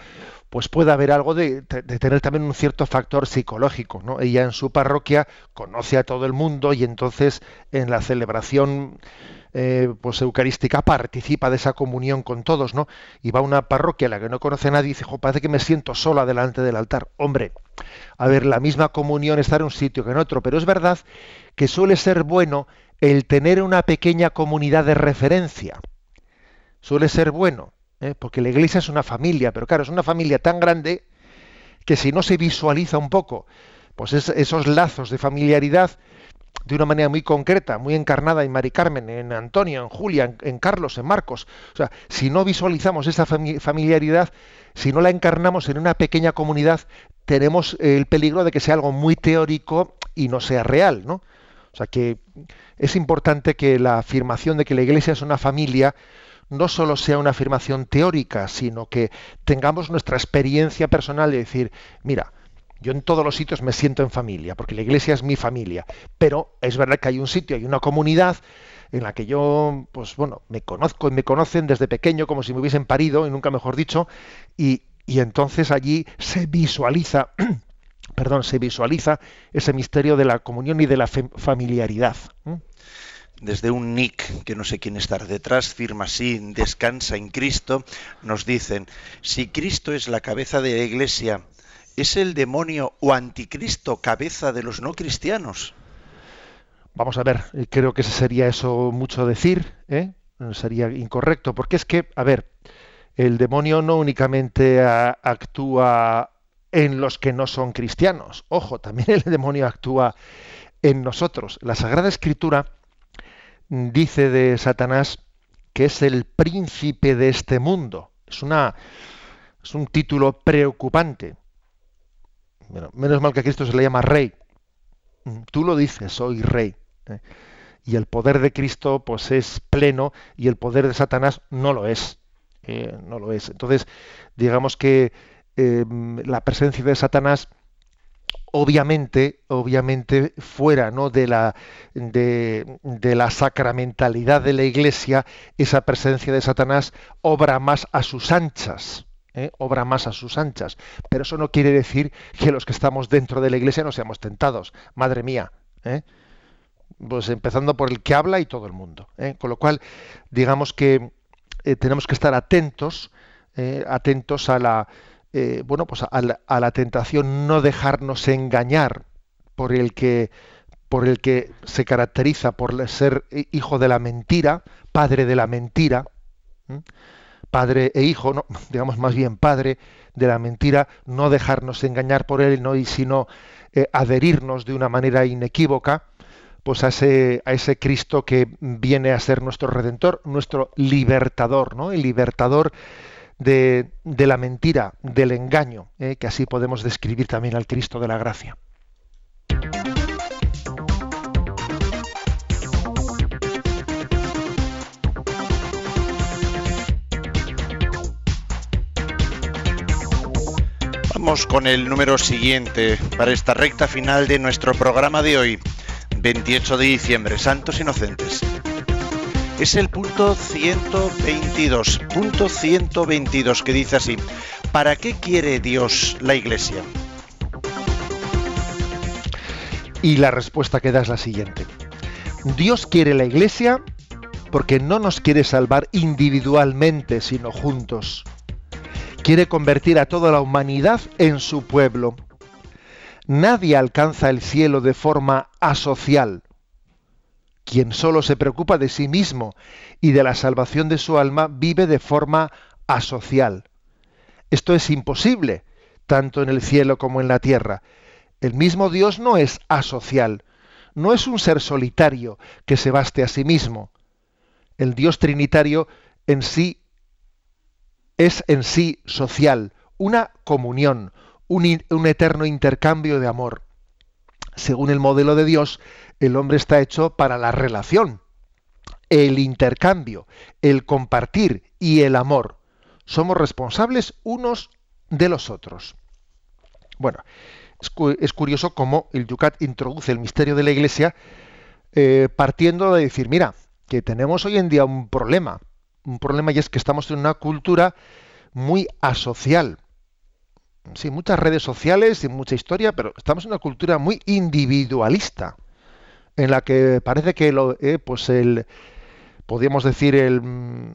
pues puede haber algo de, tener también un cierto factor psicológico. ¿no? Ella en su parroquia conoce a todo el mundo y entonces en la celebración eh, pues eucarística participa de esa comunión con todos, ¿no? Y va a una parroquia a la que no conoce a nadie y dice, parece que me siento sola delante del altar. Hombre, a ver, la misma comunión está en un sitio que en otro, pero es verdad que suele ser bueno el tener una pequeña comunidad de referencia. Suele ser bueno. ¿Eh? porque la iglesia es una familia, pero claro, es una familia tan grande que si no se visualiza un poco, pues esos lazos de familiaridad de una manera muy concreta, muy encarnada en Mari Carmen, en Antonio, en Julia, en, Carlos, en Marcos. O sea, si no visualizamos esa familiaridad, si no la encarnamos en una pequeña comunidad, tenemos el peligro de que sea algo muy teórico y no sea real, ¿no? O sea que es importante que la afirmación de que la Iglesia es una familia no solo sea una afirmación teórica, sino que tengamos nuestra experiencia personal de decir, mira, yo en todos los sitios me siento en familia, porque la iglesia es mi familia, pero es verdad que hay un sitio, hay una comunidad en la que yo, pues bueno, me conozco y me conocen desde pequeño como si me hubiesen parido, y nunca mejor dicho, y, entonces allí se visualiza, perdón, se visualiza ese misterio de la comunión y de la familiaridad desde un nick que no sé quién está detrás, firma así, descansa en Cristo, nos dicen, si Cristo es la cabeza de la iglesia, ¿es el demonio o anticristo cabeza de los no cristianos? Vamos a ver, eh, creo que sería eso mucho decir, ¿eh? sería incorrecto, porque es que, a ver, el demonio no únicamente actúa en los que no son cristianos, ojo, también el demonio actúa en nosotros. La Sagrada Escritura dice de Satanás que es el príncipe de este mundo. Es, una, es un título preocupante. menos mal que a Cristo se le llama rey. Tú lo dices, soy rey. ¿eh? Y el poder de Cristo pues es pleno y el poder de Satanás no lo es. Eh, no lo es. Entonces, digamos que em, la presencia de Satanás obviamente, obviamente fuera ¿no? de, la, de, la sacramentalidad de la Iglesia, esa presencia de Satanás obra más a sus anchas. ¿eh? Obra más a sus anchas. Pero eso no quiere decir que los que estamos dentro de la Iglesia no seamos tentados. Madre mía. ¿eh? Pues empezando por el que habla y todo el mundo. ¿eh? Con lo cual, digamos que tenemos que estar atentos, atentos a la eh, bueno, pues a la, tentación no dejarnos engañar por el que por el que se caracteriza por ser hijo de la mentira, padre de la mentira, padre e hijo, no, digamos más bien padre de la mentira, no dejarnos engañar por él, no y sino eh, adherirnos de una manera inequívoca, pues a ese, a ese Cristo que viene a ser nuestro redentor, nuestro libertador, ¿no? El libertador de, la mentira, del engaño, ¿eh? que así podemos describir también al Cristo de la gracia. Vamos con el número siguiente para esta recta final de nuestro programa de hoy, 28 de diciembre, Santos Inocentes es el punto 122. Punto 122 que dice así, ¿para qué quiere Dios la iglesia? Y la respuesta que da es la siguiente. Dios quiere la iglesia porque no nos quiere salvar individualmente, sino juntos. Quiere convertir a toda la humanidad en su pueblo. Nadie alcanza el cielo de forma asocial quien solo se preocupa de sí mismo y de la salvación de su alma vive de forma asocial. Esto es imposible, tanto en el cielo como en la tierra. El mismo Dios no es asocial, no es un ser solitario que se baste a sí mismo. El Dios trinitario en sí es en sí social, una comunión, un, un eterno intercambio de amor. Según el modelo de Dios, el hombre está hecho para la relación, el intercambio, el compartir y el amor. Somos responsables unos de los otros. Bueno, es, curioso cómo el Yucat introduce el misterio de la Iglesia eh, partiendo de decir, mira, que tenemos hoy en día un problema, un problema y es que estamos en una cultura muy asocial. Sí, muchas redes sociales y mucha historia, pero estamos en una cultura muy individualista en la que parece que lo, eh, pues el, podríamos decir el,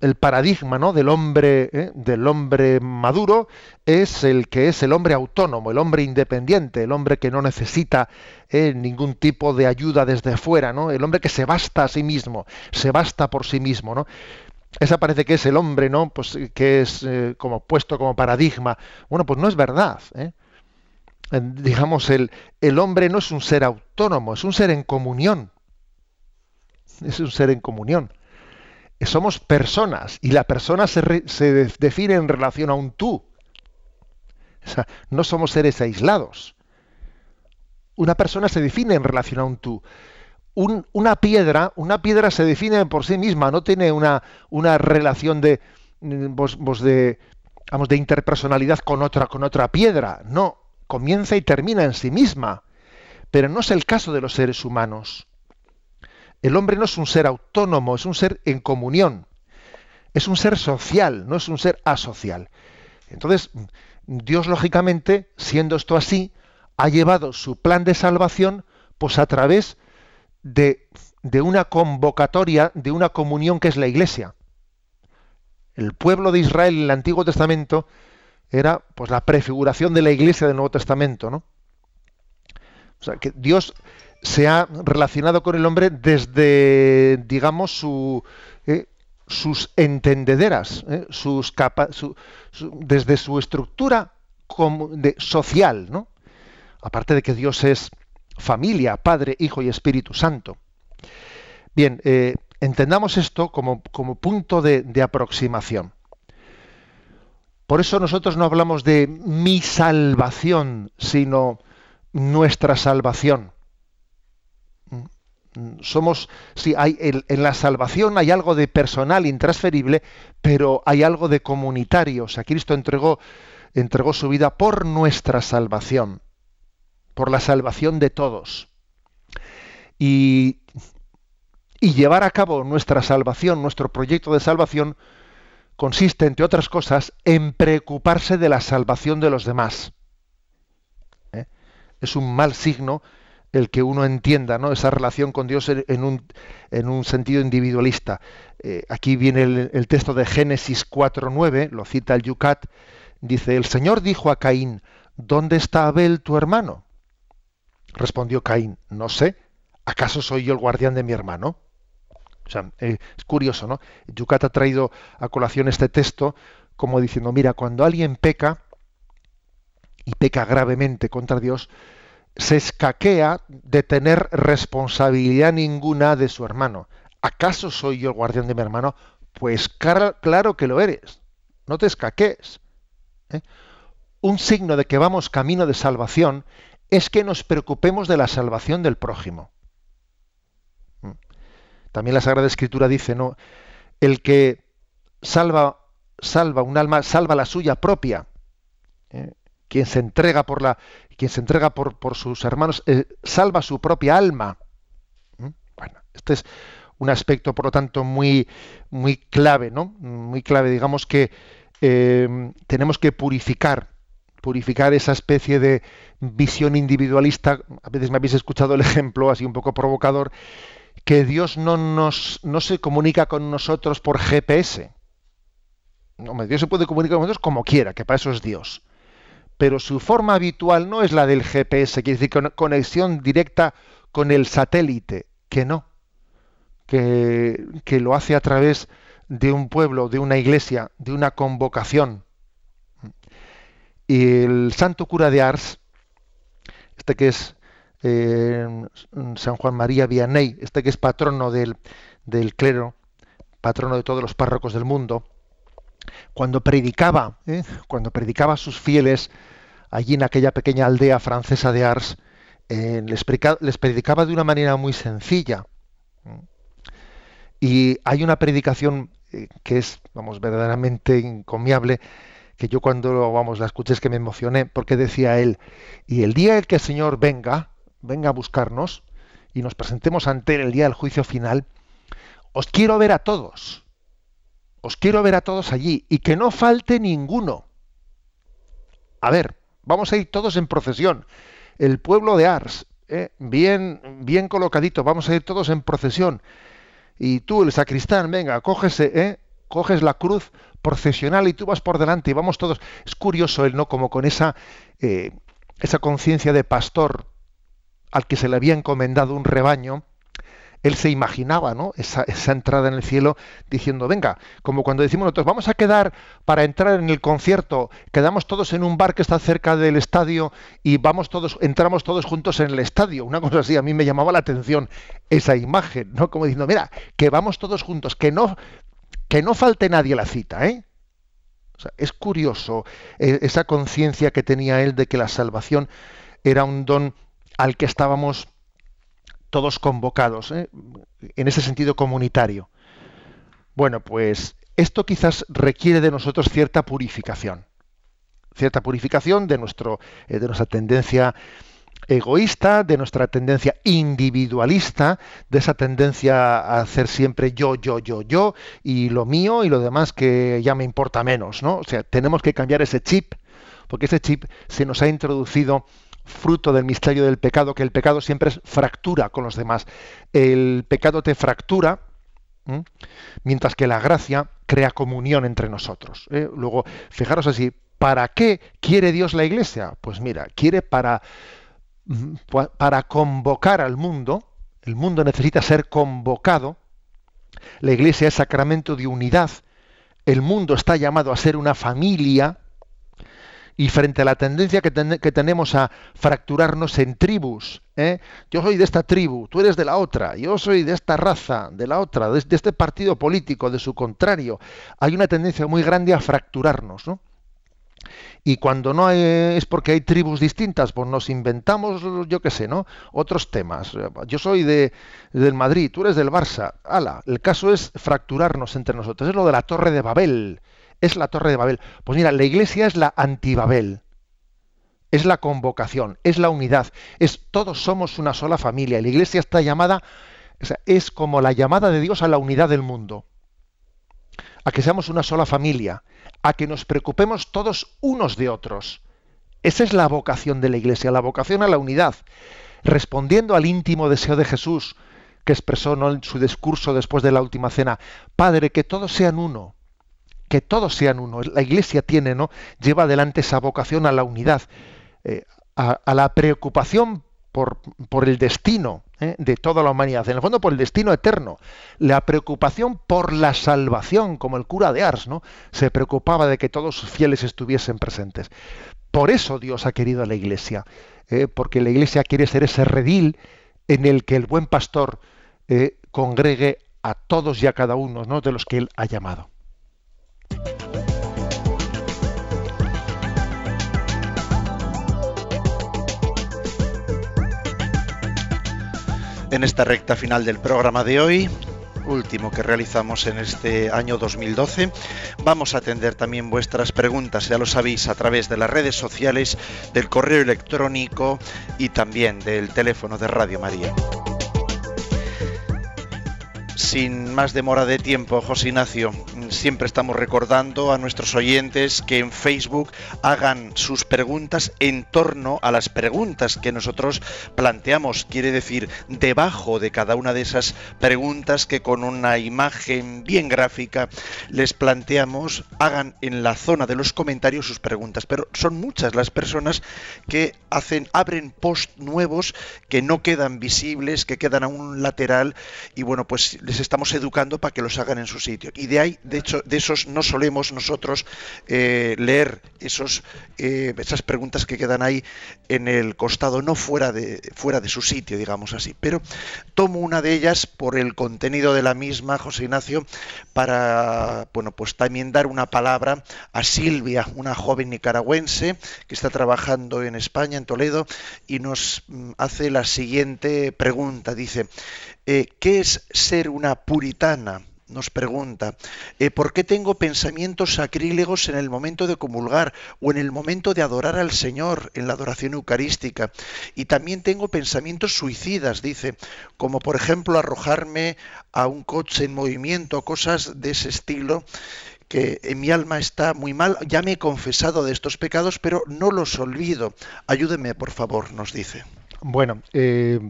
el paradigma ¿no? del hombre eh, del hombre maduro es el que es el hombre autónomo el hombre independiente el hombre que no necesita eh, ningún tipo de ayuda desde fuera no el hombre que se basta a sí mismo se basta por sí mismo no esa parece que es el hombre no pues que es como puesto como paradigma bueno pues no es verdad ¿eh? Digamos, el, el hombre no es un ser autónomo, es un ser en comunión. Es un ser en comunión. Somos personas y la persona se, se define en relación a un tú. No somos seres aislados. Una persona se define en relación a un tú. una piedra, una piedra se define por sí misma, no tiene una, una relación de, de, vamos, de interpersonalidad con otra, con otra piedra. No, comienza y termina en sí misma. Pero no es el caso de los seres humanos. El hombre no es un ser autónomo, es un ser en comunión. Es un ser social, no es un ser asocial. Entonces, Dios, lógicamente, siendo esto así, ha llevado su plan de salvación pues a través de, de una convocatoria, de una comunión que es la Iglesia. El pueblo de Israel en el Antiguo Testamento era pues la prefiguración de la iglesia del Nuevo Testamento, ¿no? O sea, que Dios se ha relacionado con el hombre desde, digamos, su, eh, sus entendederas, eh, sus desde su estructura de, social, ¿no? Aparte de que Dios es familia, Padre, Hijo y Espíritu Santo. Bien, eh, entendamos esto como, como punto de, de aproximación. Por eso nosotros no hablamos de mi salvación, sino nuestra salvación. Somos, sí, hay en la salvación hay algo de personal intransferible, pero hay algo de comunitario. O sea, Cristo entregó, entregó su vida por nuestra salvación, por la salvación de todos. Y, y llevar a cabo nuestra salvación, nuestro proyecto de salvación, consiste, entre otras cosas, en preocuparse de la salvación de los demás. ¿Eh? Es un mal signo el que uno entienda ¿no? esa relación con Dios en un, en un sentido individualista. Eh, aquí viene el, texto de Génesis 4.9, lo cita el Yucat, dice, el Señor dijo a Caín, ¿dónde está Abel tu hermano? Respondió Caín, no sé, ¿acaso soy yo el guardián de mi hermano? Sea, eh, es curioso, ¿no? Yucat ha traído a colación este texto como diciendo, mira, cuando alguien peca, y peca gravemente contra Dios, se escaquea de tener responsabilidad ninguna de su hermano. ¿Acaso soy yo el guardián de mi hermano? Pues claro que lo eres. No te escaquees. ¿eh? Un signo de que vamos camino de salvación es que nos preocupemos de la salvación del prójimo. También la Sagrada Escritura dice, ¿no? El que salva, salva un alma, salva la suya propia. ¿eh? Quien se entrega por la, quien se entrega por, por sus hermanos, eh, salva su propia alma. ¿Mm? Bueno, este es un aspecto, por lo tanto, muy, muy clave, ¿no? Muy clave, digamos que eh, tenemos que purificar, purificar esa especie de visión individualista. A veces me habéis escuchado el ejemplo así un poco provocador que Dios no, nos, no se comunica con nosotros por GPS. No, Dios se puede comunicar con nosotros como quiera, que para eso es Dios. Pero su forma habitual no es la del GPS, quiere decir conexión directa con el satélite, que no, que, que lo hace a través de un pueblo, de una iglesia, de una convocación. Y el santo cura de Ars, este que es San Juan María Vianney, este que es patrono del, clero, patrono de todos los párrocos del mundo, cuando predicaba, ¿eh? cuando predicaba a sus fieles allí en aquella pequeña aldea francesa de Ars, eh, les, predicaba de una manera muy sencilla. Y hay una predicación eh, que es, vamos, verdaderamente encomiable, que yo cuando, vamos, la escuché es que me emocioné, porque decía él, y el día en que el Señor venga, venga a buscarnos y nos presentemos ante él el día del juicio final, os quiero ver a todos. Os quiero ver a todos allí y que no falte ninguno. A ver, vamos a ir todos en procesión. El pueblo de Ars, ¿eh? bien, bien colocadito, vamos a ir todos en procesión. Y tú, el sacristán, venga, cógese, ¿eh? coges la cruz procesional y tú vas por delante y vamos todos. Es curioso él, ¿no? Como con esa, eh, esa conciencia de pastor al que se le había encomendado un rebaño, él se imaginaba ¿no? esa, entrada en el cielo diciendo, venga, como cuando decimos nosotros, vamos a quedar para entrar en el concierto, quedamos todos en un bar que está cerca del estadio y vamos todos, entramos todos juntos en el estadio. Una cosa así, a mí me llamaba la atención esa imagen, ¿no? Como diciendo, mira, que vamos todos juntos, que no, que no falte nadie la cita, ¿eh? es curioso eh, esa conciencia que tenía él de que la salvación era un don al que estábamos todos convocados, ¿eh? en ese sentido comunitario. Bueno, pues esto quizás requiere de nosotros cierta purificación, cierta purificación de, nuestro, eh, de nuestra tendencia egoísta, de nuestra tendencia individualista, de esa tendencia a hacer siempre yo, yo, yo, yo, y lo mío y lo demás que ya me importa menos, ¿no? O sea, tenemos que cambiar ese chip, porque ese chip se nos ha introducido fruto del misterio del pecado, que el pecado siempre es fractura con los demás. El pecado te fractura, mientras que la gracia crea comunión entre nosotros. ¿eh? Luego, fijaros así, ¿para qué quiere Dios la iglesia? Pues mira, quiere para, para convocar al mundo, el mundo necesita ser convocado, la iglesia es sacramento de unidad, el mundo está llamado a ser una familia, Y frente a la tendencia que, que tenemos a fracturarnos en tribus, ¿eh? yo soy de esta tribu, tú eres de la otra, yo soy de esta raza, de la otra, de, de este partido político, de su contrario, hay una tendencia muy grande a fracturarnos, ¿no? Y cuando no hay, es porque hay tribus distintas, pues nos inventamos, yo qué sé, ¿no? Otros temas. Yo soy de, del Madrid, tú eres del Barça. Ala, el caso es fracturarnos entre nosotros. Es lo de la Torre de Babel. Es la Torre de Babel. Pues mira, la iglesia es la antibabel. Es la convocación, es la unidad, es todos somos una sola familia. La iglesia está llamada, es como la llamada de Dios a la unidad del mundo a que seamos una sola familia, a que nos preocupemos todos unos de otros. Esa es la vocación de la Iglesia, la vocación a la unidad, respondiendo al íntimo deseo de Jesús, que expresó en su discurso después de la última cena, Padre, que todos sean uno, que todos sean uno. La Iglesia tiene, ¿no? Lleva adelante esa vocación a la unidad, eh, a, la preocupación por, el destino ¿eh? de toda la humanidad, en el fondo por el destino eterno, la preocupación por la salvación, como el cura de Ars, ¿no? se preocupaba de que todos sus fieles estuviesen presentes. Por eso Dios ha querido a la Iglesia, ¿eh? porque la Iglesia quiere ser ese redil en el que el buen pastor congregue a todos y a cada uno ¿no? de los que él ha llamado. En esta recta final del programa de hoy último que realizamos en este año 2012. Vamos a atender también vuestras preguntas, ya lo sabéis, a través de las redes sociales, del correo electrónico y también del teléfono de Radio María sin más demora de tiempo, José Ignacio, siempre estamos recordando a nuestros oyentes que en Facebook hagan sus preguntas en torno a las preguntas que nosotros planteamos. Quiere decir, debajo de cada una de esas preguntas que con una imagen bien gráfica les planteamos, hagan en la zona de los comentarios sus preguntas. Pero son muchas las personas que hacen, abren post nuevos que no quedan visibles, que quedan a un lateral y bueno, pues estamos educando para que los hagan en su sitio. Y de ahí, de hecho, de esos no solemos nosotros eh, leer esos, eh, esas preguntas que quedan ahí en el costado, no fuera de, fuera de su sitio, digamos así. Pero tomo una de ellas por el contenido de la misma, José Ignacio, para, bueno, pues también dar una palabra a Silvia, una joven nicaragüense que está trabajando en España, en Toledo, y nos mm, hace la siguiente pregunta. Dice, eh, ¿qué es ser una puritana? nos pregunta, eh, ¿por qué tengo pensamientos sacrílegos en el momento de comulgar o en el momento de adorar al Señor en la adoración eucarística? Y también tengo pensamientos suicidas, dice, como por ejemplo arrojarme a un coche en movimiento, cosas de ese estilo que en mi alma está muy mal, ya me he confesado de estos pecados, pero no los olvido. Ayúdeme, por favor, nos dice. Bueno, eh,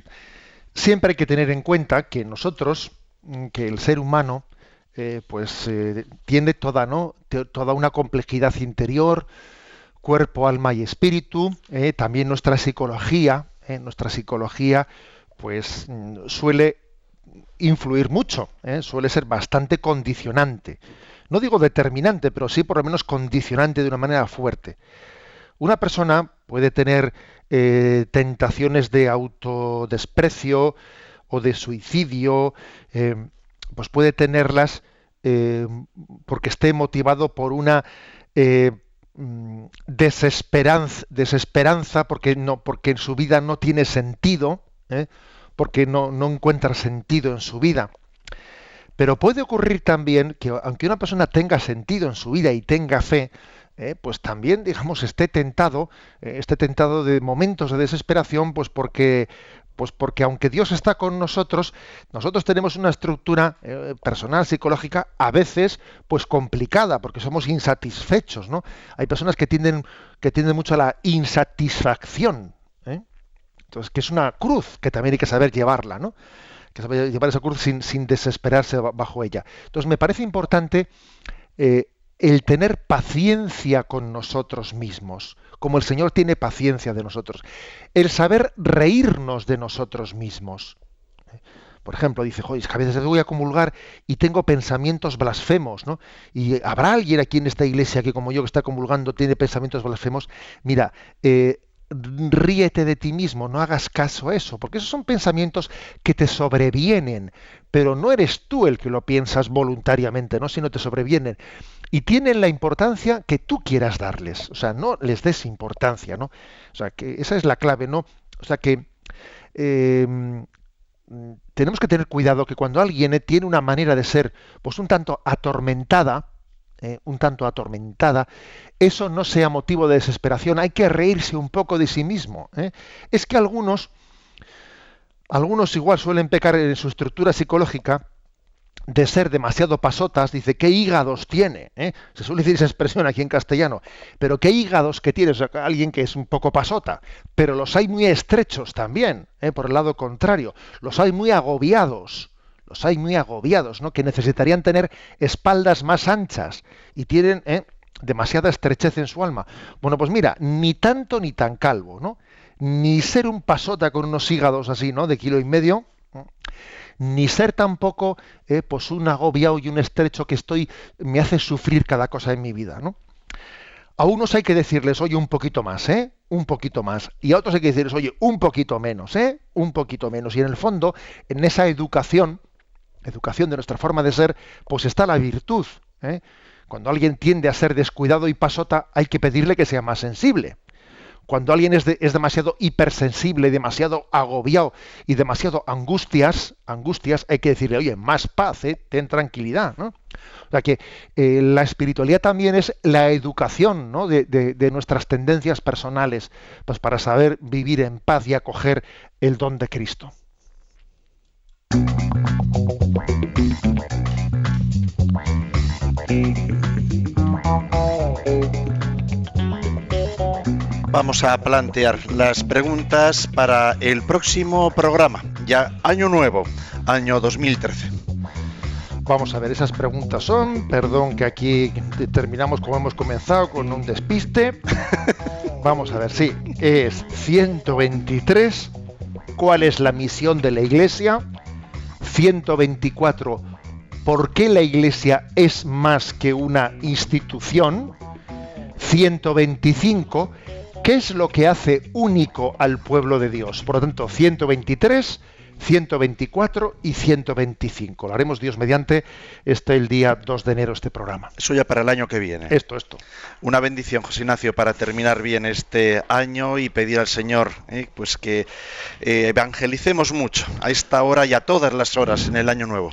siempre hay que tener en cuenta que nosotros, mm, que el ser humano, eh, pues eh, tiene toda, ¿no? toda una complejidad interior, cuerpo, alma y espíritu, eh, también nuestra psicología, nuestra psicología pues mm, suele influir mucho, suele ser bastante condicionante. No digo determinante, pero sí por lo menos condicionante de una manera fuerte. Una persona puede tener eh, tentaciones de autodesprecio o de suicidio, eh, pues puede tenerlas eh, porque esté motivado por una mm, desesperanza, desesperanza porque, no, porque en su vida no tiene sentido, porque no, no encuentra sentido en su vida. Pero puede ocurrir también que aunque una persona tenga sentido en su vida y tenga fe, eh, pues también, digamos, esté tentado, eh, esté tentado de momentos de desesperación, pues porque, pues porque aunque Dios está con nosotros, nosotros tenemos una estructura eh, personal, psicológica, a veces, pues complicada, porque somos insatisfechos, ¿no? Hay personas que tienden, que tienden mucho a la insatisfacción, entonces, que es una cruz que también hay que saber llevarla, ¿no? Que saber llevar esa cruz sin, sin desesperarse bajo ella. Entonces, me parece importante el tener paciencia con nosotros mismos, como el Señor tiene paciencia de nosotros, el saber reírnos de nosotros mismos. Por ejemplo, dice, joder, es que a veces voy a comulgar y tengo pensamientos blasfemos, ¿no? Y habrá alguien aquí en esta iglesia que como yo que está comulgando tiene pensamientos blasfemos. Mira, eh, ríete de ti mismo, no hagas caso a eso, porque esos son pensamientos que te sobrevienen, pero no eres tú el que lo piensas voluntariamente, ¿no? sino te sobrevienen. Y tienen la importancia que tú quieras darles, o sea, no les des importancia, ¿no? O sea, que esa es la clave, ¿no? O sea, que em, tenemos que tener cuidado que cuando alguien tiene una manera de ser, pues un tanto atormentada, eh, un tanto atormentada, eso no sea motivo de desesperación. Hay que reírse un poco de sí mismo. ¿eh? Es que algunos, algunos igual suelen pecar en su estructura psicológica de ser demasiado pasotas, dice, ¿qué hígados tiene? ¿eh? Se suele decir esa expresión aquí en castellano, pero ¿qué hígados que tiene? alguien que es un poco pasota, pero los hay muy estrechos también, por el lado contrario, los hay muy agobiados los hay muy agobiados, ¿no? que necesitarían tener espaldas más anchas y tienen ¿eh? demasiada estrechez en su alma. Bueno, pues mira, ni tanto ni tan calvo, ¿no? Ni ser un pasota con unos hígados así, ¿no? De kilo y medio, ni ser tampoco eh, pues un agobiado y un estrecho que estoy me hace sufrir cada cosa en mi vida, ¿no? A unos hay que decirles, oye, un poquito más, ¿eh? Un poquito más. Y a otros hay que decirles, oye, un poquito menos, ¿eh? Un poquito menos. Y en el fondo, en esa educación, educación de nuestra forma de ser, pues está la virtud. ¿eh? Cuando alguien tiende a ser descuidado y pasota, hay que pedirle que sea más sensible. Cuando alguien es, es demasiado hipersensible, demasiado agobiado y demasiado angustias, angustias, hay que decirle, oye, más paz, ¿eh? ten tranquilidad. ¿no? O sea que eh, la espiritualidad también es la educación ¿no? de, de nuestras tendencias personales, pues para saber vivir en paz y acoger el don de Cristo. Vamos a plantear las preguntas para el próximo programa, ya año nuevo, año 2013. Vamos a ver, esas preguntas son, perdón que aquí terminamos como hemos comenzado con un despiste. Vamos a ver, sí, es 123, ¿cuál es la misión de la Iglesia? 124, ¿por qué la Iglesia es más que una institución? 125, ¿qué es lo que hace único al pueblo de Dios? Por lo tanto, 123, 124 y 125. Lo haremos Dios mediante este el día 2 de enero este programa. Eso ya para el año que viene. Esto, esto. Una bendición, José Ignacio, para terminar bien este año y pedir al Señor eh, pues que eh, evangelicemos mucho a esta hora y a todas las horas en el año nuevo.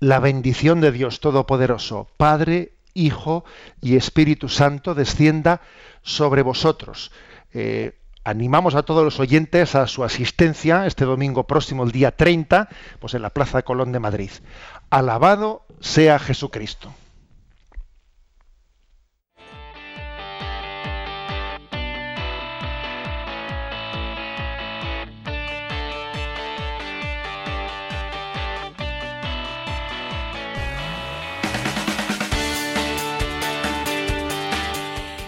La bendición de Dios Todopoderoso, Padre, Hijo y Espíritu Santo, descienda sobre vosotros. Eh, animamos a todos los oyentes a su asistencia este domingo próximo, el día 30, pues en la Plaza Colón de Madrid. Alabado sea Jesucristo.